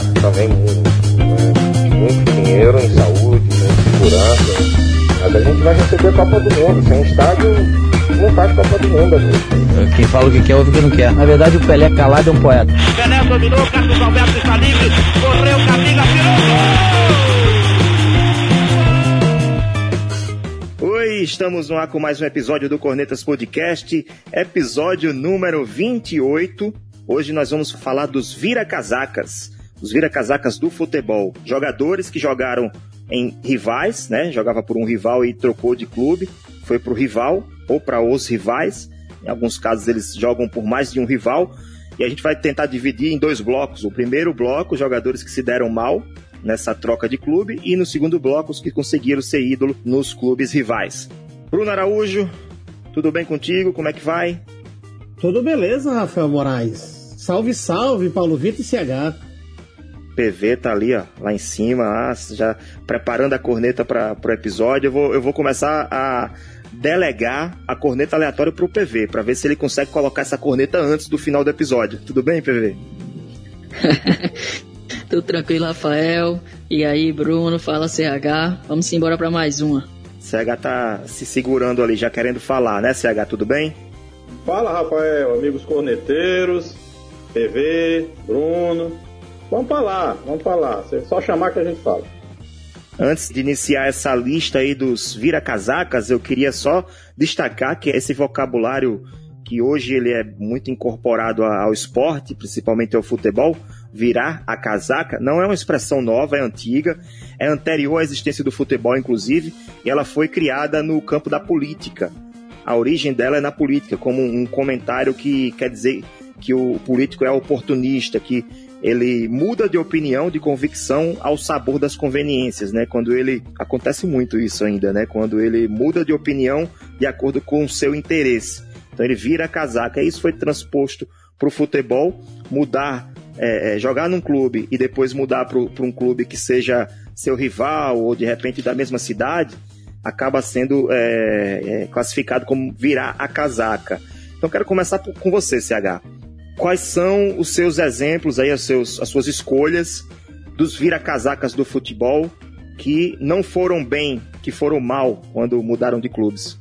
gasta também muito, né? muito dinheiro em saúde, em segurança. Mas a gente vai receber a Copa do Mundo. Sem estádio, não faz Copa do Mundo. Amigo. Quem fala o que quer, ouve o que não quer. Na verdade, o Pelé calado é um poeta. Pelé dominou, Carlos Alberto está livre, correu, Camila, tirou Oi, estamos no ar com mais um episódio do Cornetas Podcast, episódio número 28. Hoje nós vamos falar dos vira-casacas, os vira-casacas do futebol. Jogadores que jogaram em rivais, né? Jogava por um rival e trocou de clube, foi para o rival ou para os rivais. Em alguns casos eles jogam por mais de um rival. E a gente vai tentar dividir em dois blocos. O primeiro bloco, jogadores que se deram mal nessa troca de clube, e no segundo bloco, os que conseguiram ser ídolo nos clubes rivais. Bruno Araújo, tudo bem contigo? Como é que vai? Tudo beleza, Rafael Moraes. Salve, salve, Paulo Vitor e CH. PV tá ali, ó, lá em cima, lá, já preparando a corneta para o episódio. Eu vou, eu vou começar a delegar a corneta aleatória pro PV, para ver se ele consegue colocar essa corneta antes do final do episódio. Tudo bem, PV? Tudo tranquilo, Rafael. E aí, Bruno, fala CH. Vamos embora para mais uma. CH tá se segurando ali, já querendo falar, né, CH? Tudo bem? Fala, Rafael, amigos corneteiros, PV, Bruno. Vamos falar, vamos falar. É só chamar que a gente fala. Antes de iniciar essa lista aí dos vira-casacas, eu queria só destacar que esse vocabulário que hoje ele é muito incorporado ao esporte, principalmente ao futebol, virar a casaca, não é uma expressão nova, é antiga, é anterior à existência do futebol, inclusive, e ela foi criada no campo da política. A origem dela é na política, como um comentário que quer dizer que o político é oportunista, que ele muda de opinião, de convicção ao sabor das conveniências, né? Quando ele acontece muito isso ainda, né? Quando ele muda de opinião de acordo com o seu interesse. Então ele vira a casaca. Isso foi transposto para o futebol, mudar, é, é, jogar num clube e depois mudar para um clube que seja seu rival ou de repente da mesma cidade, acaba sendo é, é classificado como virar a casaca. Então quero começar com você, CH quais são os seus exemplos aí, as, seus, as suas escolhas dos vira-casacas do futebol que não foram bem, que foram mal quando mudaram de clubes?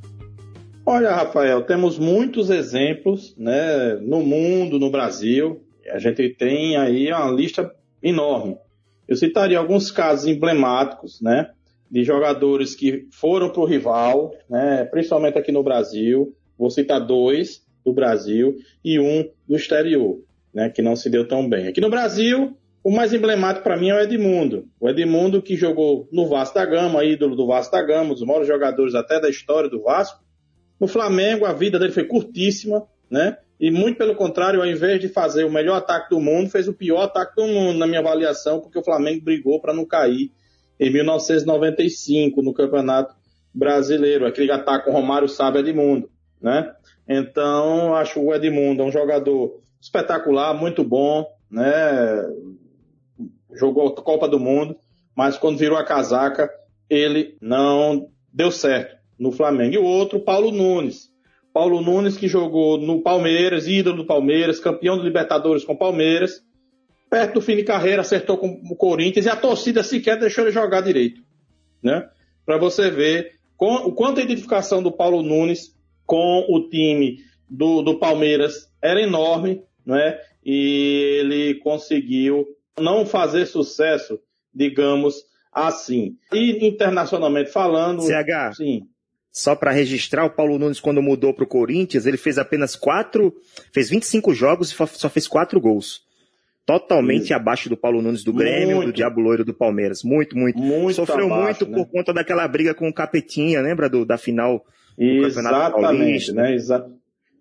Olha, Rafael, temos muitos exemplos né, no mundo, no Brasil. A gente tem aí uma lista enorme. Eu citaria alguns casos emblemáticos, né, de jogadores que foram para o rival, né, principalmente aqui no Brasil. Vou citar dois do Brasil e um do exterior, né, que não se deu tão bem. Aqui no Brasil, o mais emblemático para mim é o Edmundo. O Edmundo que jogou no Vasco da Gama, ídolo do Vasco da Gama, um dos maiores jogadores até da história do Vasco. No Flamengo, a vida dele foi curtíssima, né? E muito pelo contrário, ao invés de fazer o melhor ataque do mundo, fez o pior ataque do mundo, na minha avaliação, porque o Flamengo brigou para não cair em 1995 no Campeonato Brasileiro. Aquele ataque com Romário Sábio Edmundo, né? Então, acho o Edmundo um jogador espetacular, muito bom, né? Jogou a Copa do Mundo, mas quando virou a casaca, ele não deu certo no Flamengo. E o outro, Paulo Nunes. Paulo Nunes que jogou no Palmeiras, ídolo do Palmeiras, campeão do Libertadores com o Palmeiras. Perto do fim de carreira, acertou com o Corinthians e a torcida sequer deixou ele jogar direito. Né? Para você ver com, o quanto a identificação do Paulo Nunes com o time do, do Palmeiras era enorme, não é? E ele conseguiu não fazer sucesso, digamos assim. E internacionalmente falando, CH, sim. Só para registrar, o Paulo Nunes, quando mudou para o Corinthians, ele fez apenas quatro, fez 25 jogos e só fez quatro gols. Totalmente abaixo do Paulo Nunes do Grêmio, muito. do Diabo Loiro do Palmeiras. Muito, muito. muito Sofreu abaixo, muito né? por conta daquela briga com o Capetinha, lembra do, da final Exatamente, né? Exa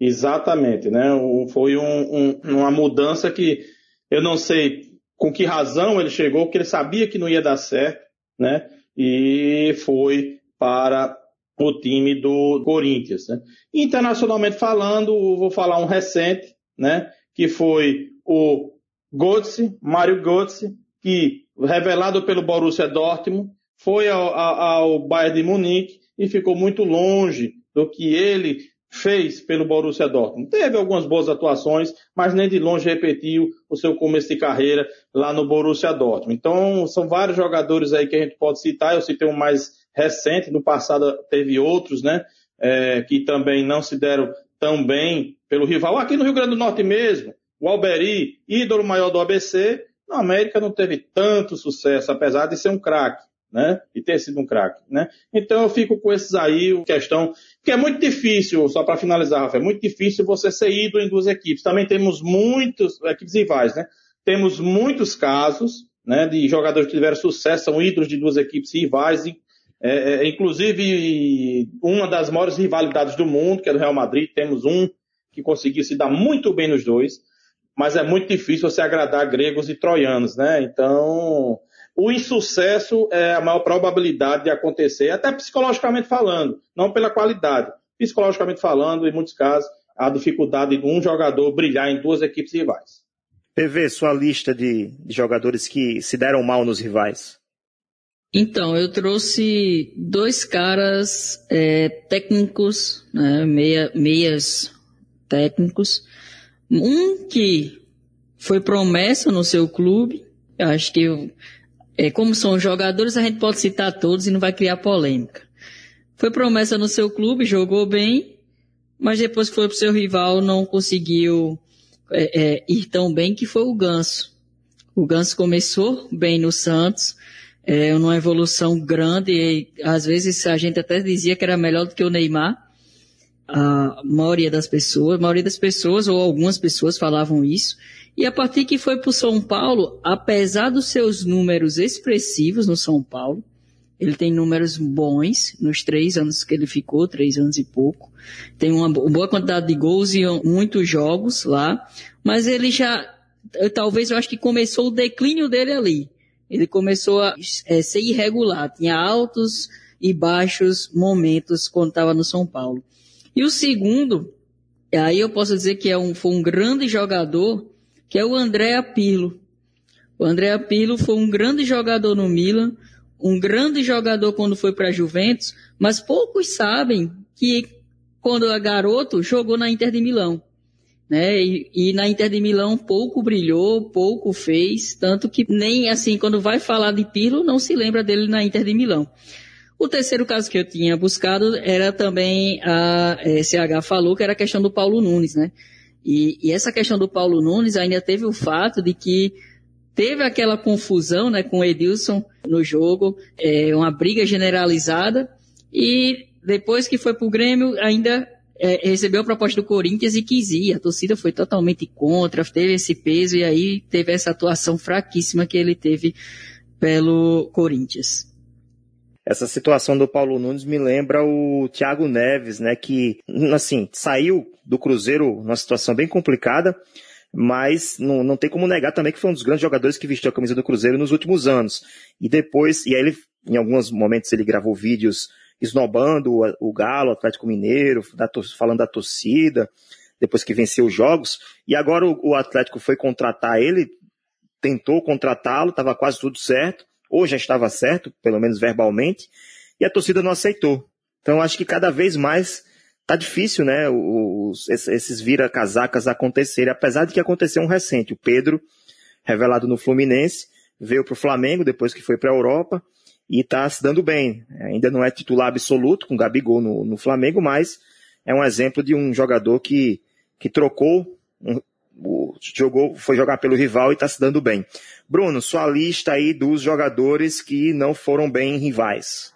exatamente, né? Foi um, um, uma mudança que eu não sei com que razão ele chegou, porque ele sabia que não ia dar certo, né? E foi para o time do Corinthians. Né? Internacionalmente falando, vou falar um recente, né? Que foi o Götze, Mário Götze, que revelado pelo Borussia Dortmund, foi ao, ao, ao Bayern de Munique e ficou muito longe do que ele fez pelo Borussia Dortmund. Teve algumas boas atuações, mas nem de longe repetiu o seu começo de carreira lá no Borussia Dortmund. Então, são vários jogadores aí que a gente pode citar. Eu citei um mais recente, no passado teve outros, né, é, que também não se deram tão bem pelo rival. Aqui no Rio Grande do Norte mesmo, o Alberi, ídolo maior do ABC, na América não teve tanto sucesso, apesar de ser um craque né? E ter sido um craque, né? Então eu fico com esses aí, questão, que é muito difícil, só para finalizar, Rafael, é muito difícil você ser ídolo em duas equipes. Também temos muitos, equipes rivais, né? Temos muitos casos, né, de jogadores que tiveram sucesso, são ídolos de duas equipes rivais, é, é, inclusive uma das maiores rivalidades do mundo, que é do Real Madrid, temos um que conseguiu se dar muito bem nos dois, mas é muito difícil você agradar gregos e troianos, né? Então, o insucesso é a maior probabilidade de acontecer, até psicologicamente falando, não pela qualidade. Psicologicamente falando, em muitos casos, a dificuldade de um jogador brilhar em duas equipes rivais. PV, sua lista de, de jogadores que se deram mal nos rivais. Então, eu trouxe dois caras é, técnicos, né, meia, meias técnicos. Um que foi promessa no seu clube, eu acho que eu, é, como são jogadores, a gente pode citar todos e não vai criar polêmica. Foi promessa no seu clube, jogou bem, mas depois que foi para o seu rival não conseguiu é, é, ir tão bem que foi o Ganso. O Ganso começou bem no Santos, é, numa evolução grande, e às vezes a gente até dizia que era melhor do que o Neymar. A maioria das pessoas, a maioria das pessoas, ou algumas pessoas falavam isso. E a partir que foi para o São Paulo, apesar dos seus números expressivos no São Paulo, ele tem números bons nos três anos que ele ficou, três anos e pouco. Tem uma boa quantidade de gols e muitos jogos lá. Mas ele já, talvez eu acho que começou o declínio dele ali. Ele começou a é, ser irregular. Tinha altos e baixos momentos quando estava no São Paulo. E o segundo, aí eu posso dizer que é um, foi um grande jogador, que é o André Pirlo. O André Pirlo foi um grande jogador no Milan, um grande jogador quando foi para a Juventus, mas poucos sabem que quando era garoto jogou na Inter de Milão. Né? E, e, na Inter de Milão pouco brilhou, pouco fez, tanto que nem assim, quando vai falar de Pirlo, não se lembra dele na Inter de Milão. O terceiro caso que eu tinha buscado era também a SH falou, que era a questão do Paulo Nunes, né? E, e, essa questão do Paulo Nunes ainda teve o fato de que teve aquela confusão né, com o Edilson no jogo, é, uma briga generalizada, e depois que foi para o Grêmio, ainda é, recebeu a proposta do Corinthians e quis ir. A torcida foi totalmente contra, teve esse peso e aí teve essa atuação fraquíssima que ele teve pelo Corinthians. Essa situação do Paulo Nunes me lembra o Thiago Neves, né, que, assim, saiu do Cruzeiro numa situação bem complicada, mas não, não tem como negar também que foi um dos grandes jogadores que vestiu a camisa do Cruzeiro nos últimos anos. E depois, e aí ele, em alguns momentos ele gravou vídeos esnobando o, o Galo, o Atlético Mineiro, da, falando da torcida, depois que venceu os jogos, e agora o, o Atlético foi contratar ele, tentou contratá-lo, estava quase tudo certo, ou já estava certo, pelo menos verbalmente, e a torcida não aceitou. Então acho que cada vez mais tá difícil, né, os, esses vira-casacas acontecerem, apesar de que aconteceu um recente. O Pedro, revelado no Fluminense, veio para o Flamengo depois que foi para a Europa e está se dando bem. Ainda não é titular absoluto com Gabigol no, no Flamengo, mas é um exemplo de um jogador que, que trocou um, jogou, foi jogar pelo rival e está se dando bem. Bruno, sua lista aí dos jogadores que não foram bem rivais.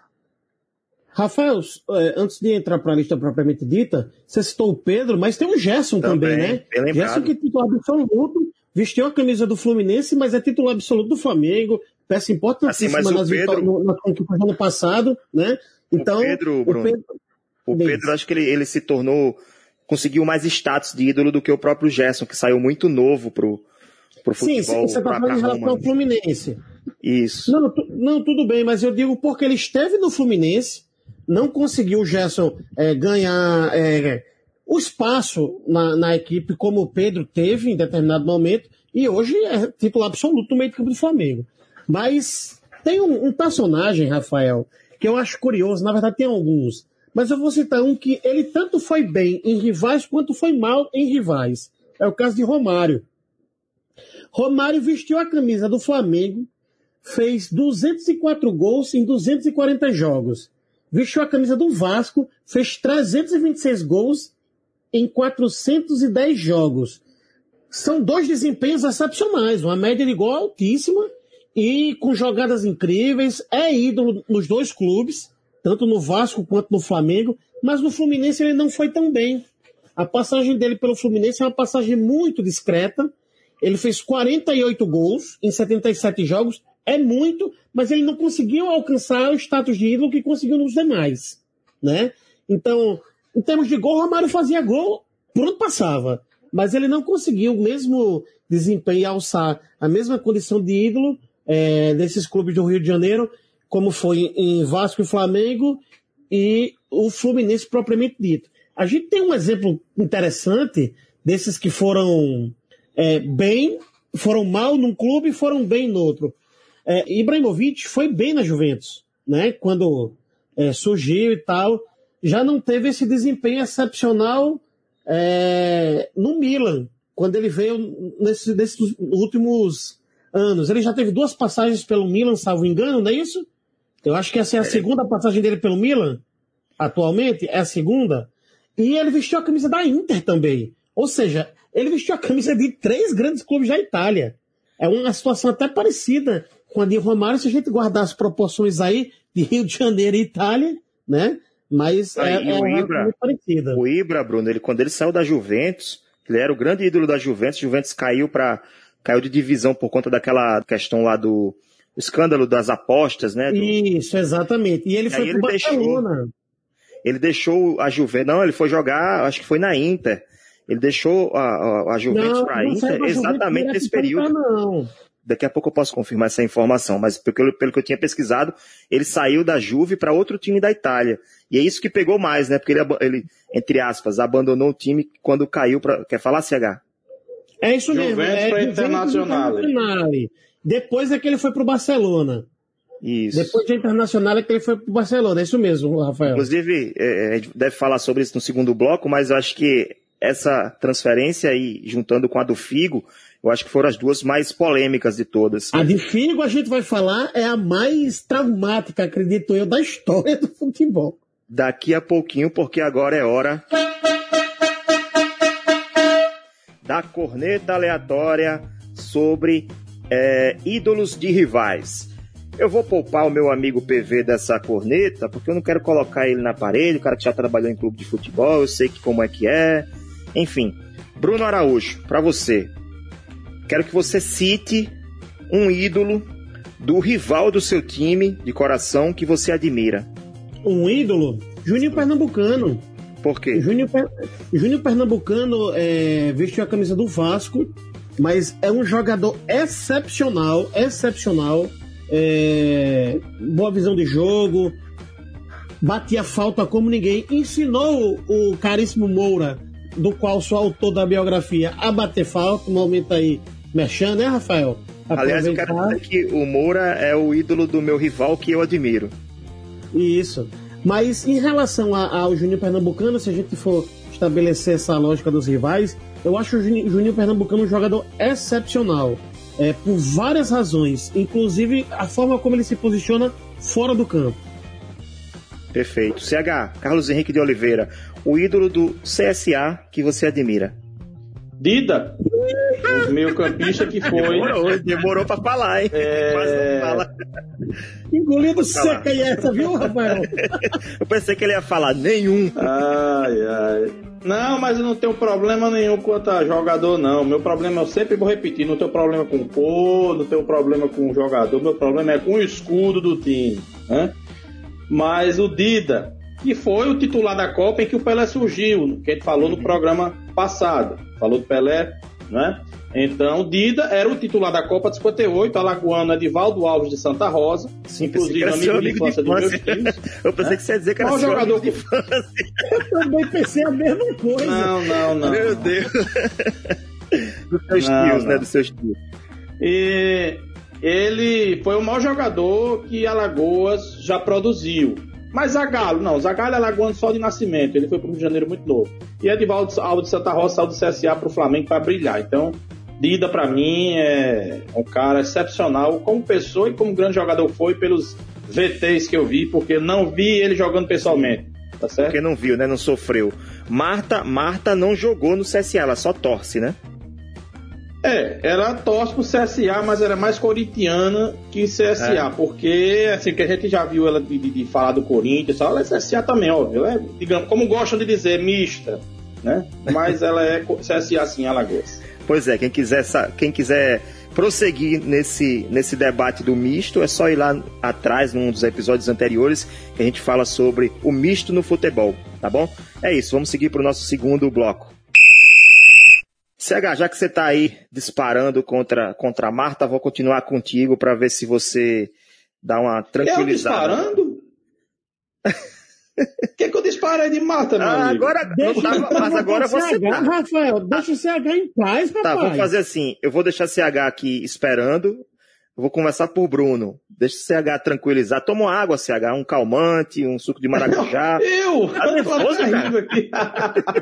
Rafael, é, antes de entrar para a lista propriamente dita, você citou o Pedro, mas tem o Gerson também, também né? Gerson que é titular absoluto, vestiu a camisa do Fluminense, mas é titular absoluto do Flamengo, peça importantíssima assim, nas Pedro... conquista do ano passado, né? Então, o Pedro, Bruno, o Pedro, o Pedro acho que ele, ele se tornou conseguiu mais status de ídolo do que o próprio Gerson, que saiu muito novo pro, pro futebol. Sim, você está falando em relação ao Fluminense. Isso. Não, não, tudo bem, mas eu digo porque ele esteve no Fluminense, não conseguiu o Gerson é, ganhar é, o espaço na, na, equipe como o Pedro teve em determinado momento, e hoje é titular absoluto no meio do campo do Flamengo. Mas tem um, um personagem, Rafael, que eu acho curioso, na verdade tem alguns, Mas eu vou citar um que ele tanto foi bem em rivais quanto foi mal em rivais. É o caso de Romário. Romário vestiu a camisa do Flamengo, fez 204 gols em 240 jogos. Vestiu a camisa do Vasco, fez 326 gols em 410 jogos. São dois desempenhos excepcionais, uma média de gol altíssima e com jogadas incríveis. É ídolo nos dois clubes, tanto no Vasco quanto no Flamengo, mas no Fluminense ele não foi tão bem. A passagem dele pelo Fluminense é uma passagem muito discreta. Ele fez 48 gols em 77 jogos, é muito, mas ele não conseguiu alcançar o status de ídolo que conseguiu nos demais, né? Então, em termos de gol, Romário fazia gol, pronto passava, mas ele não conseguiu o mesmo desempenho alçar a mesma condição de ídolo é, desses clubes do Rio de Janeiro, como foi em Vasco e Flamengo e o Fluminense propriamente dito. A gente tem um exemplo interessante desses que foram é, bem, foram mal num clube e foram bem no outro. É, Ibrahimovic foi bem na Juventus, né? Quando é, surgiu e tal, já não teve esse desempenho excepcional é, no Milan, quando ele veio nesse, nesses últimos anos. Ele já teve duas passagens pelo Milan, salvo engano, não é isso? Eu acho que essa é a é. segunda passagem dele pelo Milan, atualmente, é a segunda. E ele vestiu a camisa da Inter também. Ou seja, ele vestiu a camisa de três grandes clubes da Itália. É uma situação até parecida com a de Romário, se a gente guardar as proporções aí de Rio de Janeiro e Itália, né? Mas é, é o Ibra, muito parecida. O Ibra, Bruno, ele, quando ele saiu da Juventus, ele era o grande ídolo da Juventus. Juventus caiu para caiu de divisão por conta daquela questão lá do escândalo das apostas, né? Do... Isso, exatamente. E ele e foi pro ele Barcelona. Deixou, ele deixou a Juventus, não, ele foi jogar, acho que foi na Inter. Ele deixou a, a, a Juventus para a Inter exatamente nesse período. Não. Daqui a pouco eu posso confirmar essa informação, mas pelo, pelo que eu tinha pesquisado, ele saiu da Juve para outro time da Itália. E é isso que pegou mais, né? Porque ele, ele entre aspas, abandonou o time quando caiu para. Quer falar, CH? É isso mesmo. Juventus é, para Internacional. Depois é que ele foi para o Barcelona. Isso. Depois de Internacional é que ele foi para o Barcelona. É isso mesmo, Rafael. Inclusive, é, é deve falar sobre isso no segundo bloco, mas eu acho que essa transferência aí, juntando com a do Figo, eu acho que foram as duas mais polêmicas de todas. A de Figo a gente vai falar é a mais traumática, acredito eu, da história do futebol. Daqui a pouquinho, porque agora é hora da corneta aleatória sobre é, ídolos de rivais. Eu vou poupar o meu amigo PV dessa corneta, porque eu não quero colocar ele na parede, o cara que já trabalhou em clube de futebol, eu sei que como é que é. Enfim, Bruno Araújo, para você, quero que você cite um ídolo do rival do seu time de coração que você admira. Um ídolo? Juninho Pernambucano. Por quê? Júnior, Júnior Pernambucano é, vestiu a camisa do Vasco, mas é um jogador excepcional, excepcional. É, boa visão de jogo, batia falta como ninguém, ensinou o caríssimo Moura do qual sou autor da biografia, a bater falta, um momento aí mexendo, né, Rafael? Aliás, eu quero dizer que o Moura é o ídolo do meu rival que eu admiro. Isso. Mas em relação ao Juninho Pernambucano, se a gente for estabelecer essa lógica dos rivais, eu acho o Juninho Pernambucano um jogador excepcional. É, por várias razões, inclusive a forma como ele se posiciona fora do campo. Perfeito. CH, Carlos Henrique de Oliveira, o ídolo do CSA que você admira? Dida, o meio campista que foi. Demorou, demorou pra falar, hein? É... Quase não fala. Engolido seca e essa, viu, Rafael? eu pensei que ele ia falar nenhum. Ai, ai. Não, mas eu não tenho problema nenhum quanto a jogador, não. Meu problema, eu sempre vou repetir, não tenho problema com o cor, não tenho problema com o jogador, meu problema é com o escudo do time. Né? Mas o Dida, que foi o titular da Copa em que o Pelé surgiu, que a gente falou no programa passado. Falou do Pelé, né? Então, Dida era o titular da Copa de 58, alagoano Edivaldo Alves de Santa Rosa, Sim, inclusive amigo, amigo de infância dos meus filhos. Eu pensei né? que você ia dizer que era Qual jogador de infância. Eu também pensei a mesma coisa. Não, não, não. Meu Deus. Dos seus não, tios, não. né? Dos seus tios. E ele foi o maior jogador que Alagoas já produziu. Mas Zagallo, não, Zagallo é lagoano só de nascimento, ele foi para o Rio de Janeiro muito novo. E Edivaldo Aldo de Santa Rosa saiu do CSA para o Flamengo para brilhar. Então, Dida para mim é um cara excepcional como pessoa e como grande jogador foi pelos VTs que eu vi, porque não vi ele jogando pessoalmente. Tá certo? Porque não viu, né? Não sofreu. Marta, Marta não jogou no CSA, ela só torce, né? É, ela torce pro CSA, mas era mais corintiana que CSA, é. porque, assim, que a gente já viu ela de, de, de falar do Corinthians, ela é CSA também, óbvio. Ela é, digamos, como gostam de dizer, mista, né? Mas ela é CSA, sim, Alagoas. Pois é, quem quiser, quem quiser prosseguir nesse, nesse debate do misto, é só ir lá atrás, num dos episódios anteriores, que a gente fala sobre o misto no futebol, tá bom? É isso, vamos seguir para o nosso segundo bloco. CH, já que você está aí disparando contra, contra a Marta, vou continuar contigo para ver se você dá uma tranquilizada. Eu disparando? O que, que eu disparei de Marta, meu ah, amigo? Agora, deixa, tava, mas agora você tá. Rafael, deixa o CH em paz, rapaz. Tá, vamos fazer assim. Eu vou deixar o CH aqui esperando. Eu vou conversar por Bruno. Deixa o CH tranquilizar. Toma uma água, CH, um calmante, um suco de maracujá. Eu! Tá nervoso, cara?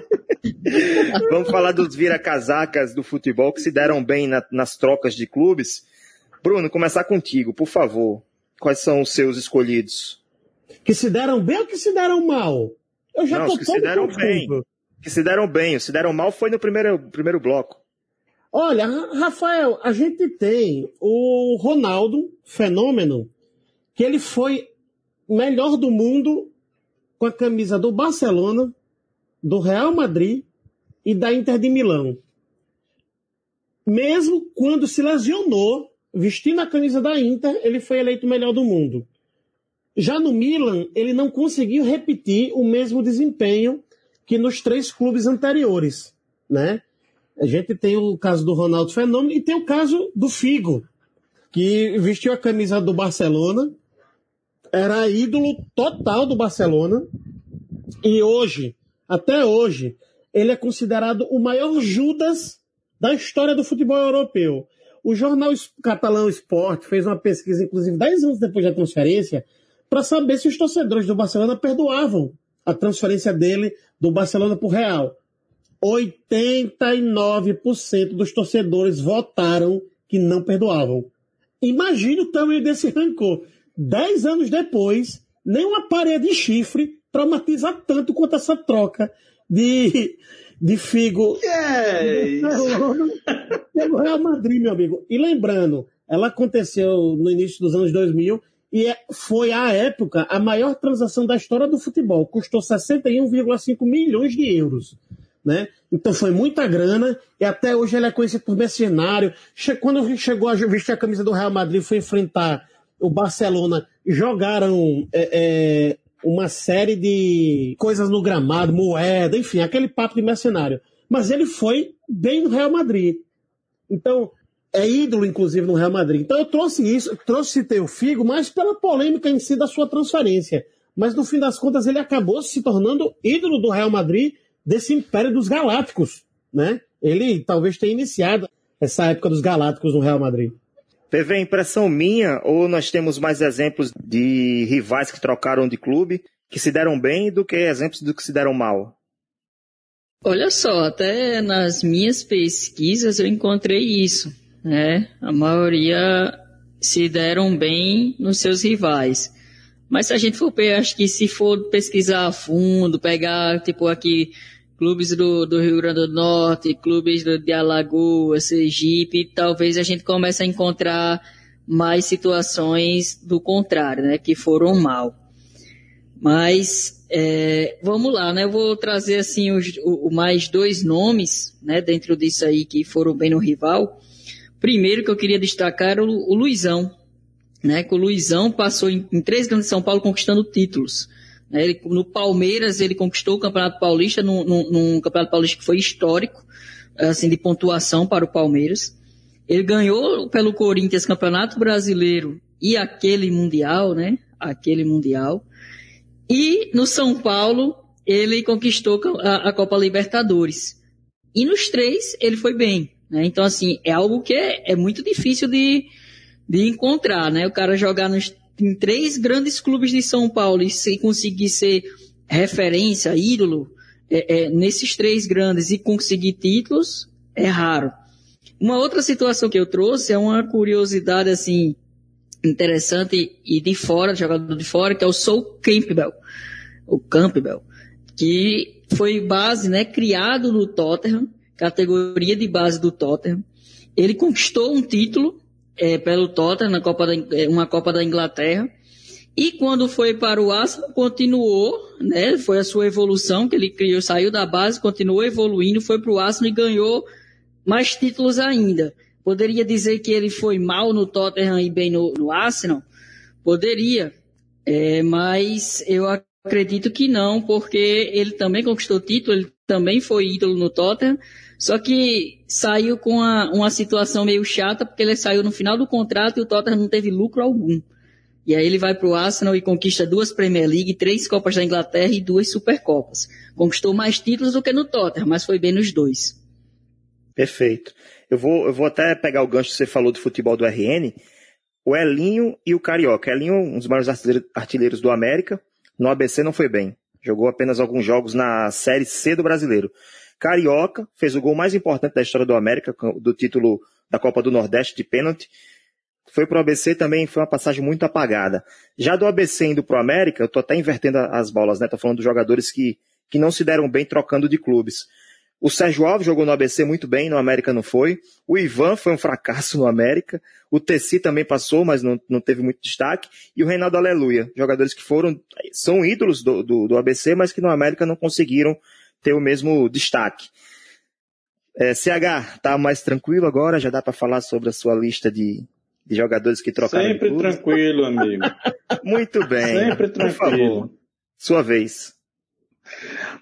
Vamos falar dos vira-casacas do futebol que se deram bem na, nas trocas de clubes. Bruno, começar contigo, por favor. Quais são os seus escolhidos? Que se deram bem ou que se deram mal? Eu já Não, tô que se deram bem. Que se deram bem. Se deram mal foi no primeiro, primeiro bloco. Olha, Rafael, a gente tem o Ronaldo, fenômeno, que ele foi melhor do mundo com a camisa do Barcelona, do Real Madrid e da Inter de Milão. Mesmo quando se lesionou, vestindo a camisa da Inter, ele foi eleito o melhor do mundo. Já no Milan, ele não conseguiu repetir o mesmo desempenho que nos três clubes anteriores, né? A gente tem o caso do Ronaldo Fenômeno e tem o caso do Figo, que vestiu a camisa do Barcelona, era ídolo total do Barcelona, e hoje, até hoje, ele é considerado o maior Judas da história do futebol europeu. O jornal catalão Sport fez uma pesquisa, inclusive 10 anos depois da transferência, para saber se os torcedores do Barcelona perdoavam a transferência dele do Barcelona para o Real. 89% dos torcedores votaram que não perdoavam. Imagine o tamanho desse rancor. Dez anos depois, nem uma parede de chifre traumatiza tanto quanto essa troca de, de Figo yes. pelo Real Madrid, meu amigo. E lembrando, ela aconteceu no início dos anos 2000 e é, foi, à época, a maior transação da história do futebol. Custou 61,5 milhões de euros né? Então foi muita grana e até hoje ele é conhecido por mercenário. Quando chegou a vestir a camisa do Real Madrid, foi enfrentar o Barcelona, jogaram é, é, uma série de coisas no gramado, moeda, enfim, aquele papo de mercenário. Mas ele foi bem no Real Madrid. Então, é ídolo, inclusive, no Real Madrid. Então eu trouxe isso, trouxe o Figo, mas pela polêmica em si da sua transferência. Mas no fim das contas ele acabou se tornando ídolo do Real Madrid desse Império dos Galácticos, né? Ele talvez tenha iniciado essa época dos Galácticos no Real Madrid. Teve a impressão minha, ou nós temos mais exemplos de rivais que trocaram de clube, que se deram bem, do que exemplos do que se deram mal? Olha só, até nas minhas pesquisas eu encontrei isso, né? A maioria se deram bem nos seus rivais. Mas se a gente for, acho que se for pesquisar a fundo, pegar, tipo, aqui, clubes do, do Rio Grande do Norte, clubes do, de Alagoas, Sergipe, talvez a gente comece a encontrar mais situações do contrário, né, que foram mal. Mas, é, vamos lá, né, eu vou trazer, assim, os, o, mais dois nomes, né, dentro disso aí que foram bem no rival. Primeiro que eu queria destacar era o, o Luizão, né, que o Luizão passou em, em três grandes de São Paulo conquistando títulos. Né, ele, no Palmeiras ele conquistou o Campeonato Paulista, num, num, num, Campeonato Paulista que foi histórico, assim, de pontuação para o Palmeiras. Ele ganhou pelo Corinthians Campeonato Brasileiro e aquele Mundial, né, aquele Mundial. E no São Paulo ele conquistou a, a Copa Libertadores. E nos três ele foi bem. Né? Então, assim, é algo que é, é muito difícil de, de encontrar, né? O cara jogar nos em três grandes clubes de São Paulo e se conseguir ser referência, ídolo, é, é, nesses três grandes e conseguir títulos, é raro. Uma outra situação que eu trouxe é uma curiosidade assim interessante e de fora, jogador de fora, que é o Soul Campbell, o Campbell, que foi base, né, criado no Tottenham, categoria de base do Tottenham. Ele conquistou um título é, pelo Tottenham na Copa da, é, uma Copa da Inglaterra. E quando foi para o Arsenal, continuou, né? Foi a sua evolução que ele criou, saiu da base, continuou evoluindo, foi para o Arsenal e ganhou mais títulos ainda. Poderia dizer que ele foi mal no Tottenham e bem no, no Arsenal? Poderia, é, mas eu acredito que não, porque ele também conquistou título, ele também foi ídolo no Tottenham, só que saiu com uma, uma situação meio chata, porque ele saiu no final do contrato e o Tottenham não teve lucro algum. E aí ele vai para o Arsenal e conquista duas Premier League, três Copas da Inglaterra e duas Supercopas. Conquistou mais títulos do que no Tottenham, mas foi bem nos dois. Perfeito. Eu vou, eu vou até pegar o gancho que você falou do futebol do RN. O Elinho e o Carioca. Elinho, um dos maiores artilheiros do América. No ABC não foi bem. Jogou apenas alguns jogos na Série C do Brasileiro. Carioca, fez o gol mais importante da história do América, do título da Copa do Nordeste de pênalti. Foi pro ABC também, foi uma passagem muito apagada. Já do ABC indo pro América, eu tô até invertendo as bolas, né? Tô falando dos jogadores que, que não se deram bem trocando de clubes. O Sérgio Alves jogou no ABC muito bem, no América não foi. O Ivan foi um fracasso no América. O Tessi também passou, mas não, não teve muito destaque. E o Reinaldo Aleluia, jogadores que foram, são ídolos do, do, do ABC, mas que no América não conseguiram ter o mesmo destaque. É, CH, tá mais tranquilo agora? Já dá para falar sobre a sua lista de, de jogadores que trocaram Sempre tranquilo, amigo. Muito bem. Sempre tranquilo. Por favor, sua vez.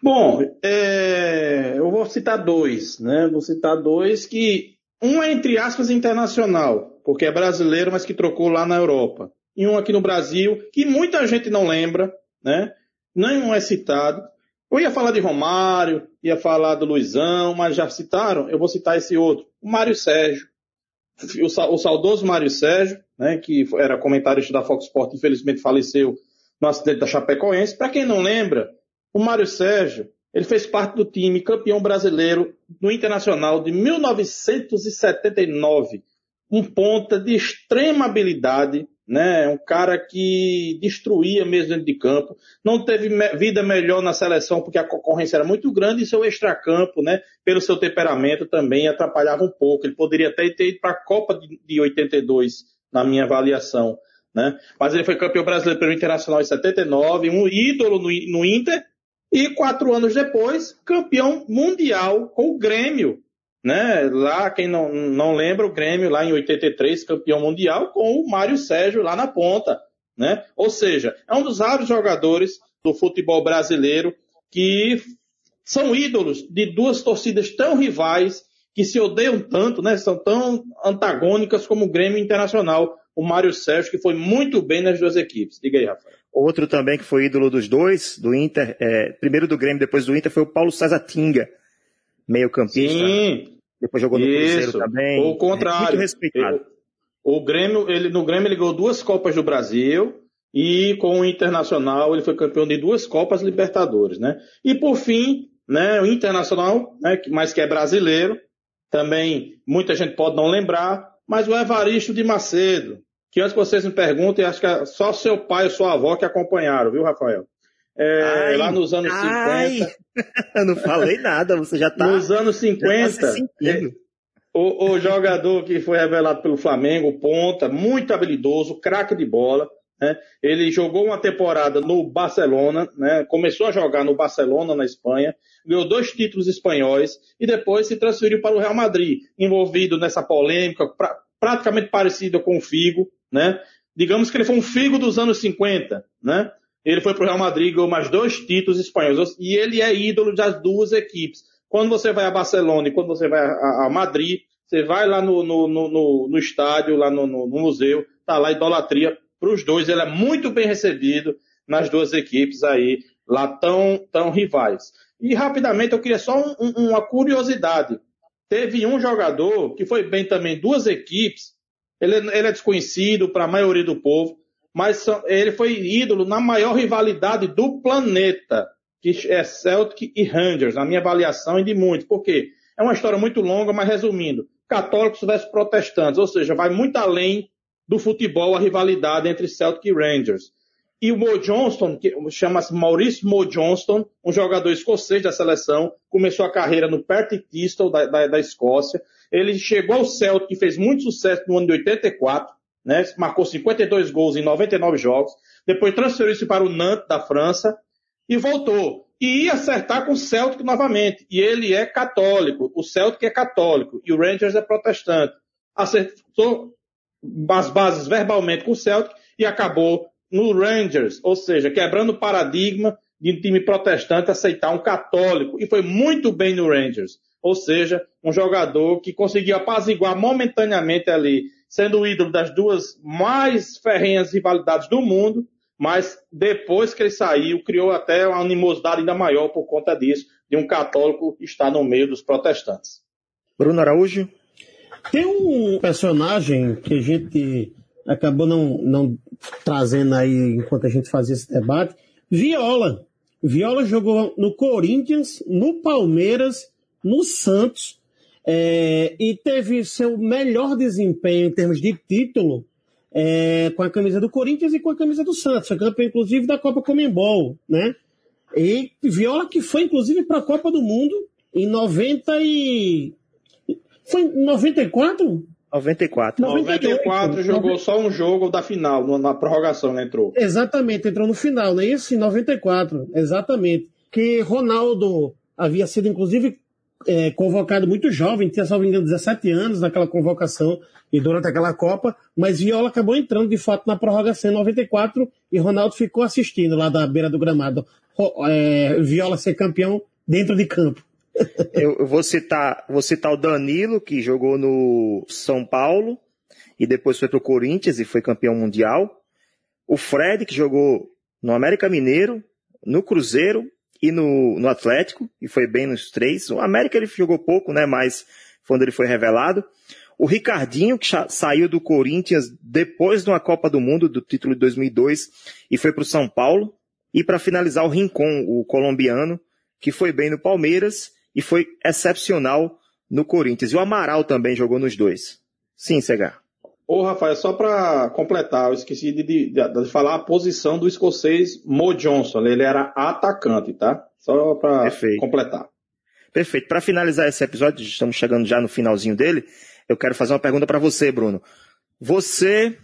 Bom, é, eu vou citar dois, né? Vou citar dois que um é entre aspas internacional, porque é brasileiro, mas que trocou lá na Europa. E um aqui no Brasil, que muita gente não lembra, né? Não é citado, eu ia falar de Romário, ia falar do Luizão, mas já citaram, eu vou citar esse outro, o Mário Sérgio. O, saudoso Mário Sérgio, né, que era comentarista da Fox Sport, infelizmente faleceu no acidente da Chapecoense. Para quem não lembra, o Mário Sérgio, ele fez parte do time campeão brasileiro no Internacional de 1979. Um ponta de extrema habilidade, né? Um cara que destruía mesmo dentro de campo. Não teve vida melhor na seleção porque a concorrência era muito grande e seu extracampo, né? Pelo seu temperamento também atrapalhava um pouco. Ele poderia até ter ido para a Copa de 82, na minha avaliação, né? Mas ele foi campeão brasileiro pelo Internacional em 79, um ídolo no, no Inter e quatro anos depois, campeão mundial com o Grêmio, né? Lá, quem não, não lembra, o Grêmio lá em 83, campeão mundial, com o Mário Sérgio lá na ponta, né? Ou seja, é um dos raros jogadores do futebol brasileiro que são ídolos de duas torcidas tão rivais, que se odeiam tanto, né? São tão antagônicas como o Grêmio Internacional. O Mário Sérgio, que foi muito bem nas duas equipes. Diga aí, Rafael. Outro também que foi ídolo dos dois, do Inter, é, primeiro do Grêmio, depois do Inter, foi o Paulo César Tinga meio campista. Sim. Depois jogou no Isso. Cruzeiro também. O contrário. Muito respeitado. O Grêmio, ele, no Grêmio ele ganhou duas Copas do Brasil e com o Internacional ele foi campeão de duas Copas Libertadores, né? E por fim, né, o Internacional, né, mas que é brasileiro, também muita gente pode não lembrar, mas o Evaristo de Macedo, que antes que vocês me perguntem, acho que é só seu pai ou sua avó que acompanharam, viu, Rafael? É, ai, lá nos anos ai. 50. Eu não falei nada, você já tá. Nos anos 50, tá é, o, o, jogador que foi revelado pelo Flamengo, ponta, muito habilidoso, craque de bola. Né? Ele jogou uma temporada no Barcelona, né? começou a jogar no Barcelona, na Espanha, ganhou dois títulos espanhóis e depois se transferiu para o Real Madrid, envolvido nessa polêmica pra, praticamente parecida com o Figo. Né? Digamos que ele foi um Figo dos anos 50. Né? Ele foi para o Real Madrid, ganhou mais dois títulos espanhóis. E ele é ídolo das duas equipes. Quando você vai a Barcelona e quando você vai a, a Madrid, você vai lá no, no, no, no estádio, lá no, museu, tá lá idolatria para os dois. Ele é muito bem recebido nas duas equipes aí, lá tão, tão rivais. E rapidamente eu queria só um, uma curiosidade. Teve um jogador que foi bem também duas equipes. Ele, ele é desconhecido para a maioria do povo mas ele foi ídolo na maior rivalidade do planeta, que é Celtic e Rangers, na minha avaliação e de muitos. Por quê? É uma história muito longa, mas resumindo, católicos versus protestantes, ou seja, vai muito além do futebol a rivalidade entre Celtic e Rangers. E o Mo Johnston, que chama-se Maurice Mo Johnston, um jogador escocês da seleção, começou a carreira no Partick Thistle da, da, da, Escócia. Ele chegou ao Celtic e fez muito sucesso no ano de 84, né? Marcou 52 gols em 99 jogos. Depois transferiu-se para o Nantes da França e voltou. E ia acertar com o Celtic novamente. E ele é católico. O Celtic é católico e o Rangers é protestante. Acertou as bases verbalmente com o Celtic e acabou no Rangers, ou seja, quebrando o paradigma de um time protestante aceitar um católico, e foi muito bem no Rangers. Ou seja, um jogador que conseguiu apaziguar momentaneamente ali, sendo o ídolo das duas mais ferrenhas rivalidades do mundo, mas depois que ele saiu, criou até uma animosidade ainda maior por conta disso, de um católico estar no meio dos protestantes. Bruno Araújo? Tem um personagem que a gente acabou não, não trazendo aí enquanto a gente fazia esse debate. Viola. Viola jogou no Corinthians, no Palmeiras, no Santos, é, e teve seu melhor desempenho em termos de título é, com a camisa do Corinthians e com a camisa do Santos. Foi campeão, inclusive, da Copa Comembol, né? E Viola que foi, inclusive, para a Copa do Mundo em 90 e... Foi em 94? 94. 94 jogou só um jogo da final, na prorrogação, né, entrou. Exatamente, entrou no final, não é isso? Em 94, exatamente. Que Ronaldo havia sido, inclusive, é, convocado muito jovem, tinha, salvo engano, 17 anos naquela convocação e durante aquela Copa, mas Viola acabou entrando, de fato, na prorrogação em 94 e Ronaldo ficou assistindo lá da beira do gramado. É, Viola ser campeão dentro de campo eu, vou citar, vou citar o Danilo, que jogou no São Paulo e depois foi para o Corinthians e foi campeão mundial. O Fred, que jogou no América Mineiro, no Cruzeiro e no, no Atlético, e foi bem nos três. O América ele jogou pouco, né? Mas quando ele foi revelado. O Ricardinho, que saiu do Corinthians depois de uma Copa do Mundo, do título de 2002, e foi para o São Paulo. E para finalizar, o Rincon, o colombiano, que foi bem no Palmeiras e foi excepcional no Corinthians. E o Amaral também jogou nos dois. Sim, Cegar. Ô, Rafael, só para completar, eu esqueci de, de, de, falar a posição do escocês Mo Johnson. Ele era atacante, tá? Só para completar. Perfeito. Para finalizar esse episódio, estamos chegando já no finalzinho dele, eu quero fazer uma pergunta para você, Bruno. Você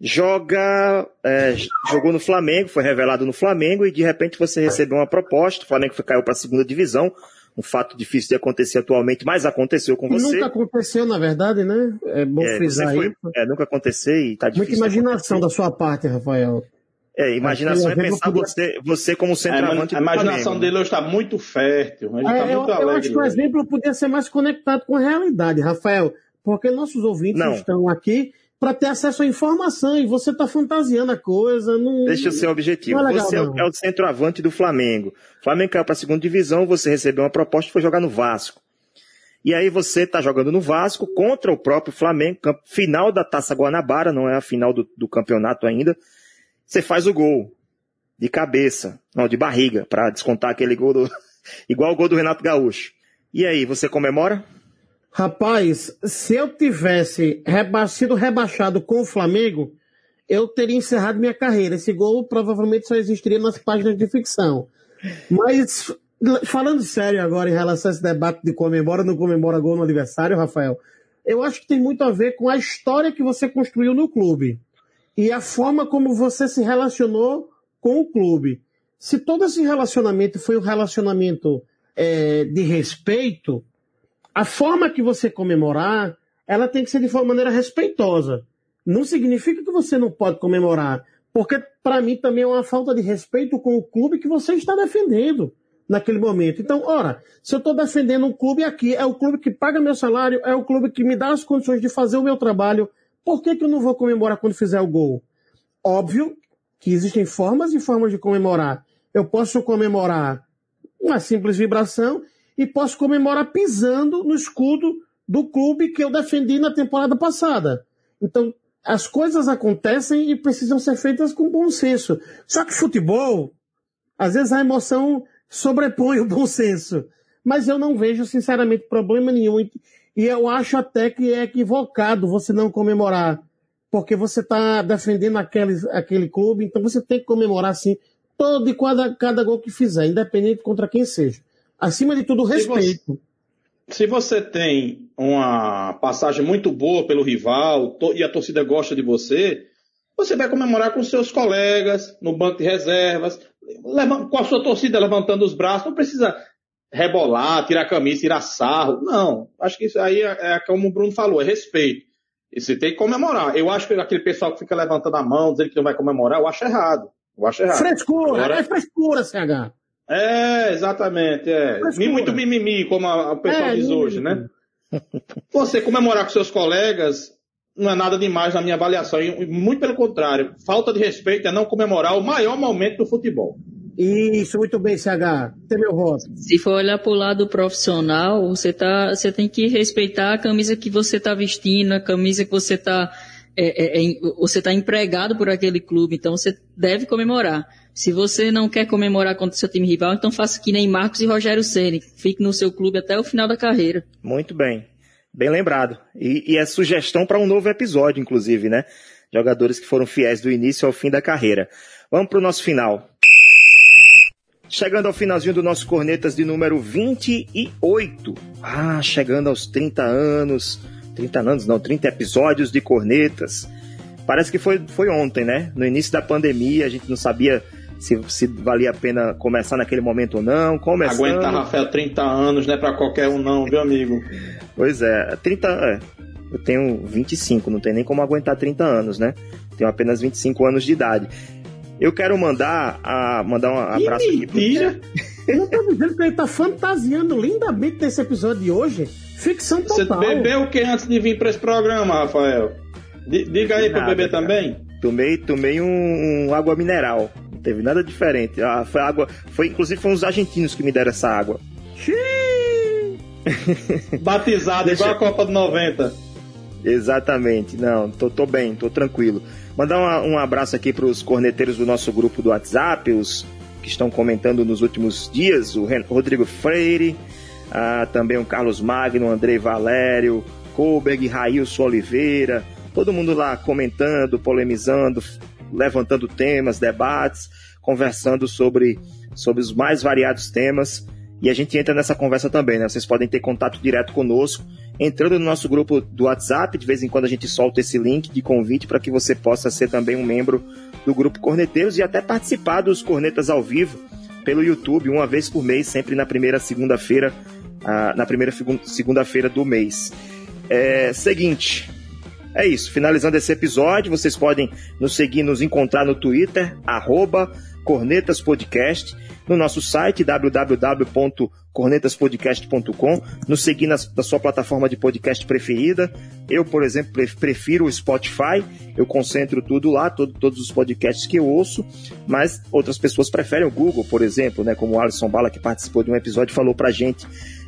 joga, é, jogou no Flamengo, foi revelado no Flamengo e de repente você recebeu uma proposta, o Flamengo caiu para a segunda divisão, um fato difícil de acontecer atualmente, mas aconteceu com você. Nunca aconteceu, na verdade, né? É bom é, frisar foi, É, nunca aconteceu e está difícil. Muita imaginação da sua parte, Rafael. É, imaginação é pensar podia... você, você como centroavante A, a imaginação dele hoje está muito fértil. Ele é, tá muito eu, eu acho que o exemplo podia ser mais conectado com a realidade, Rafael, porque nossos ouvintes Não. estão aqui para ter acesso à informação e você está fantasiando a coisa. Não, Deixa o seu objetivo. É legal, você não. é o centroavante do Flamengo. O Flamengo caiu para a segunda divisão, você recebeu uma proposta e foi jogar no Vasco. E aí você está jogando no Vasco contra o próprio Flamengo, final da Taça Guanabara, não é a final do, do campeonato ainda. Você faz o gol de cabeça, não, de barriga, para descontar aquele gol do, igual o gol do Renato Gaúcho. E aí, você comemora? Rapaz, se eu tivesse reba sido rebaixado com o Flamengo, eu teria encerrado minha carreira. Esse gol provavelmente só existiria nas páginas de ficção. Mas, falando sério agora em relação a esse debate de comemora ou não comemora gol no adversário, Rafael, eu acho que tem muito a ver com a história que você construiu no clube e a forma como você se relacionou com o clube. Se todo esse relacionamento foi um relacionamento é, de respeito, a forma que você comemorar, ela tem que ser de uma maneira respeitosa. Não significa que você não pode comemorar, porque para mim também é uma falta de respeito com o clube que você está defendendo naquele momento. Então, ora, se eu estou defendendo um clube aqui, é o clube que paga meu salário, é o clube que me dá as condições de fazer o meu trabalho, por que, que eu não vou comemorar quando fizer o gol? Óbvio que existem formas e formas de comemorar. Eu posso comemorar uma simples vibração e posso comemorar pisando no escudo do clube que eu defendi na temporada passada. Então, as coisas acontecem e precisam ser feitas com bom senso. Só que futebol, às vezes a emoção sobrepõe o bom senso. Mas eu não vejo, sinceramente, problema nenhum. E eu acho até que é equivocado você não comemorar. Porque você está defendendo aquele, aquele clube, então você tem que comemorar, sim, todo e cada, cada gol que fizer, independente contra quem seja. Acima de tudo, respeito. Se você, se você tem uma passagem muito boa pelo rival e a torcida gosta de você, você vai comemorar com seus colegas, no banco de reservas, com a sua torcida levantando os braços. Não precisa rebolar, tirar a camisa, tirar sarro. Não. Acho que isso aí é, é como o Bruno falou, é respeito. E você tem que comemorar. Eu acho que aquele pessoal que fica levantando a mão, dizendo que não vai comemorar, eu acho errado. Eu acho errado. Frescura, Agora... é frescura, CH. É, exatamente, é. Frescura. Muito mimimi, como o pessoal é, diz hoje, né? Você comemorar com seus colegas não é nada demais na minha avaliação. Muito pelo contrário, falta de respeito é não comemorar o maior momento do futebol. Isso, muito bem, CH. Tem meu voto. Se for olhar para o lado profissional, você, tá, você tem que respeitar a camisa que você está vestindo, a camisa que você está. É, é, é, você está empregado por aquele clube, então você deve comemorar. Se você não quer comemorar contra o seu time rival, então faça que nem Marcos e Rogério Ceni, fique no seu clube até o final da carreira. Muito bem, bem lembrado. E, e é sugestão para um novo episódio, inclusive, né? Jogadores que foram fiéis do início ao fim da carreira. Vamos para o nosso final. Chegando ao finalzinho do nosso Cornetas de número 28. Ah, chegando aos 30 anos. 30 anos, não, 30 episódios de Cornetas. Parece que foi, foi ontem, né? No início da pandemia, a gente não sabia se, se valia a pena começar naquele momento ou não. Começando... Aguentar, Rafael, 30 anos, não é pra qualquer um, não, viu, amigo? pois é, 30. É, eu tenho 25, não tem nem como aguentar 30 anos, né? Tenho apenas 25 anos de idade. Eu quero mandar, a, mandar um abraço que aqui mentira. pro. Eu tô dizendo que ele tá fantasiando lindamente nesse episódio de hoje. Ficção total. Você bebeu o que antes de vir para esse programa, Rafael? D diga aí para beber também. Tomei, tomei um, um, água mineral. Não teve nada diferente. Ah, foi água. Foi, inclusive, foram os argentinos que me deram essa água. Batizado, igual a Copa do 90. Exatamente. Não, tô, tô bem, tô tranquilo. Mandar um, um abraço aqui para os corneteiros do nosso grupo do WhatsApp, os que estão comentando nos últimos dias, o Rodrigo Freire, ah, também o Carlos Magno, Andrei Valério, Koberg, Railson Oliveira, todo mundo lá comentando, polemizando, levantando temas, debates, conversando sobre, sobre os mais variados temas. E a gente entra nessa conversa também, né? Vocês podem ter contato direto conosco entrando no nosso grupo do WhatsApp. De vez em quando a gente solta esse link de convite para que você possa ser também um membro do grupo Corneteiros e até participar dos Cornetas ao vivo pelo YouTube, uma vez por mês, sempre na primeira segunda-feira, na primeira segunda-feira do mês. É, seguinte, é isso. Finalizando esse episódio, vocês podem nos seguir, nos encontrar no Twitter, arroba Cornetas Podcast no nosso site www.cornetaspodcast.com, nos seguir na, na, sua plataforma de podcast preferida. Eu, por exemplo, prefiro o Spotify, eu concentro tudo lá, todo, todos os podcasts que eu ouço, mas outras pessoas preferem o Google, por exemplo, né, como o Alisson Bala, que participou de um episódio, falou pra gente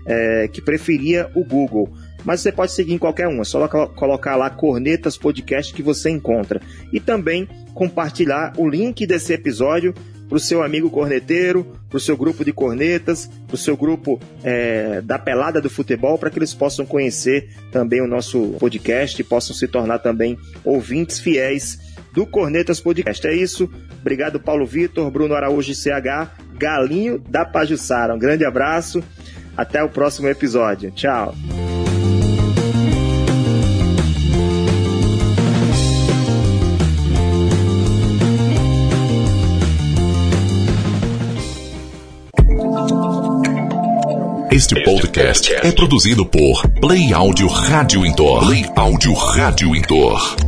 é, que preferia o Google mas você pode seguir em qualquer um, é só colocar lá Cornetas Podcast que você encontra. E também compartilhar o link desse episódio para o seu amigo corneteiro, para o seu grupo de cornetas, para o seu grupo é, da pelada do futebol, para que eles possam conhecer também o nosso podcast e possam se tornar também ouvintes fiéis do Cornetas Podcast. É isso. Obrigado, Paulo Vitor, Bruno Araújo CH, Galinho da Pajussara. Um grande abraço. Até o próximo episódio. Tchau. Este podcast é produzido por Play Áudio Rádio Indoor. Play Áudio Rádio Indoor.